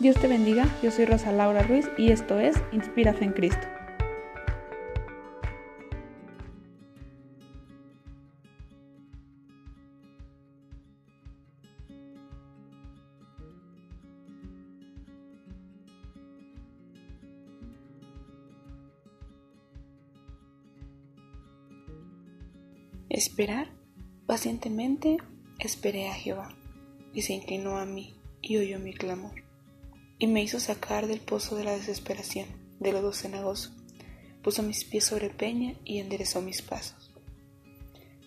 Dios te bendiga, yo soy Rosa Laura Ruiz y esto es Inspira en Cristo. Esperar pacientemente esperé a Jehová, y se inclinó a mí y oyó mi clamor, y me hizo sacar del pozo de la desesperación, del lodo cenagoso, puso mis pies sobre peña y enderezó mis pasos.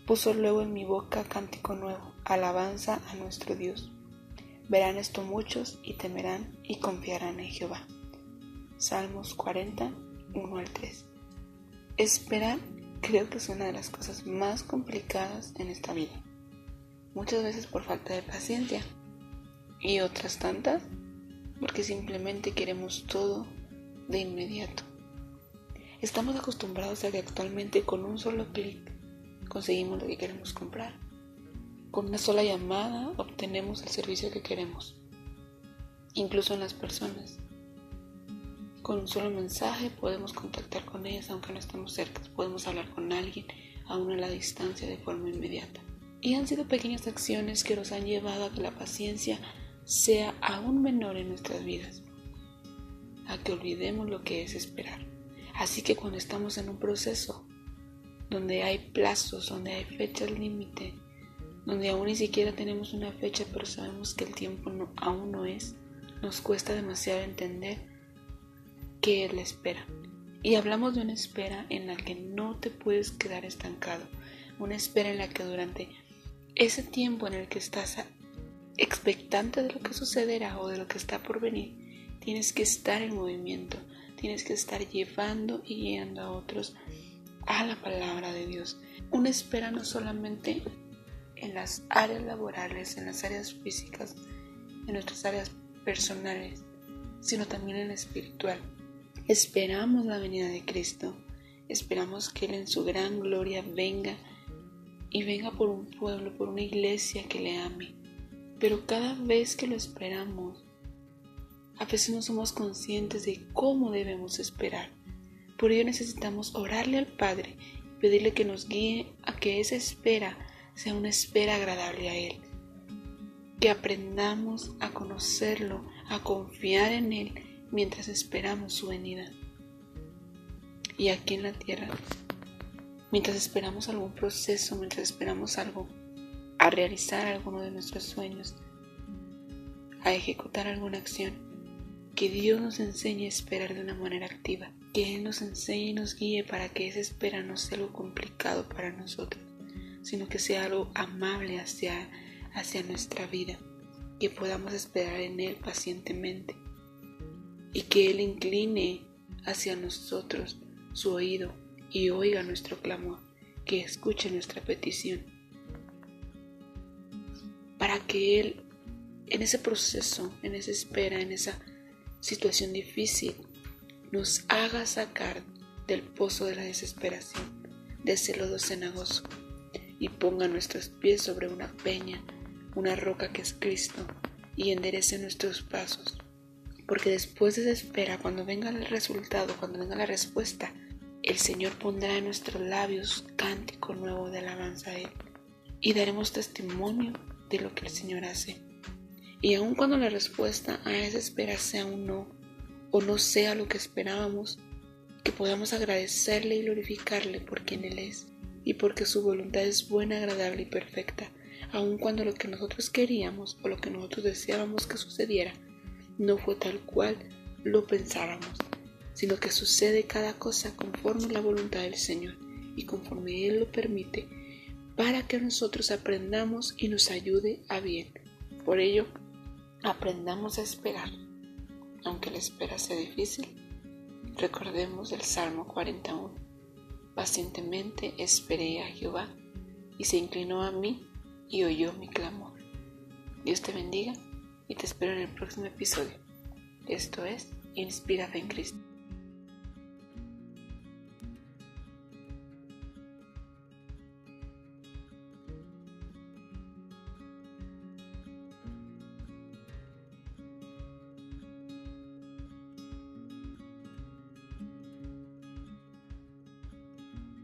Puso luego en mi boca cántico nuevo, alabanza a nuestro Dios. Verán esto muchos y temerán y confiarán en Jehová. Salmos 40, 1 al 3. Esperar creo que es una de las cosas más complicadas en esta vida. Muchas veces por falta de paciencia y otras tantas porque simplemente queremos todo de inmediato. Estamos acostumbrados a que actualmente con un solo clic conseguimos lo que queremos comprar. Con una sola llamada obtenemos el servicio que queremos, incluso en las personas. Con un solo mensaje podemos contactar con ellas aunque no estemos cerca, podemos hablar con alguien aún a la distancia de forma inmediata. Y han sido pequeñas acciones que nos han llevado a que la paciencia sea aún menor en nuestras vidas, a que olvidemos lo que es esperar. Así que cuando estamos en un proceso donde hay plazos, donde hay fechas límite, donde aún ni siquiera tenemos una fecha pero sabemos que el tiempo aún no es, nos cuesta demasiado entender que Él espera. Y hablamos de una espera en la que no te puedes quedar estancado, una espera en la que durante ese tiempo en el que estás expectante de lo que sucederá o de lo que está por venir, tienes que estar en movimiento, tienes que estar llevando y guiando a otros a la palabra de Dios. Una espera no solamente en las áreas laborales, en las áreas físicas, en nuestras áreas personales, sino también en la espiritual. Esperamos la venida de Cristo. Esperamos que Él en su gran gloria venga y venga por un pueblo, por una iglesia que le ame. Pero cada vez que lo esperamos, a veces no somos conscientes de cómo debemos esperar. Por ello necesitamos orarle al Padre y pedirle que nos guíe a que esa espera sea una espera agradable a Él. Que aprendamos a conocerlo, a confiar en Él mientras esperamos su venida. Y aquí en la tierra, mientras esperamos algún proceso, mientras esperamos algo, a realizar alguno de nuestros sueños, a ejecutar alguna acción, que Dios nos enseñe a esperar de una manera activa, que Él nos enseñe y nos guíe para que esa espera no sea algo complicado para nosotros, sino que sea algo amable hacia, hacia nuestra vida, que podamos esperar en Él pacientemente y que Él incline hacia nosotros su oído y oiga nuestro clamor, que escuche nuestra petición, que Él en ese proceso, en esa espera, en esa situación difícil, nos haga sacar del pozo de la desesperación, de ese lodo cenagoso, y ponga nuestros pies sobre una peña, una roca que es Cristo, y enderece nuestros pasos. Porque después de esa espera, cuando venga el resultado, cuando venga la respuesta, el Señor pondrá en nuestros labios cántico nuevo de alabanza a Él. Y daremos testimonio de lo que el Señor hace. Y aun cuando la respuesta a esa espera sea un no o no sea lo que esperábamos, que podamos agradecerle y glorificarle por quien Él es y porque su voluntad es buena, agradable y perfecta, aun cuando lo que nosotros queríamos o lo que nosotros deseábamos que sucediera no fue tal cual lo pensábamos, sino que sucede cada cosa conforme la voluntad del Señor y conforme Él lo permite, para que nosotros aprendamos y nos ayude a bien. Por ello, aprendamos a esperar. Aunque la espera sea difícil, recordemos el Salmo 41. Pacientemente esperé a Jehová y se inclinó a mí y oyó mi clamor. Dios te bendiga y te espero en el próximo episodio. Esto es Inspira en Cristo.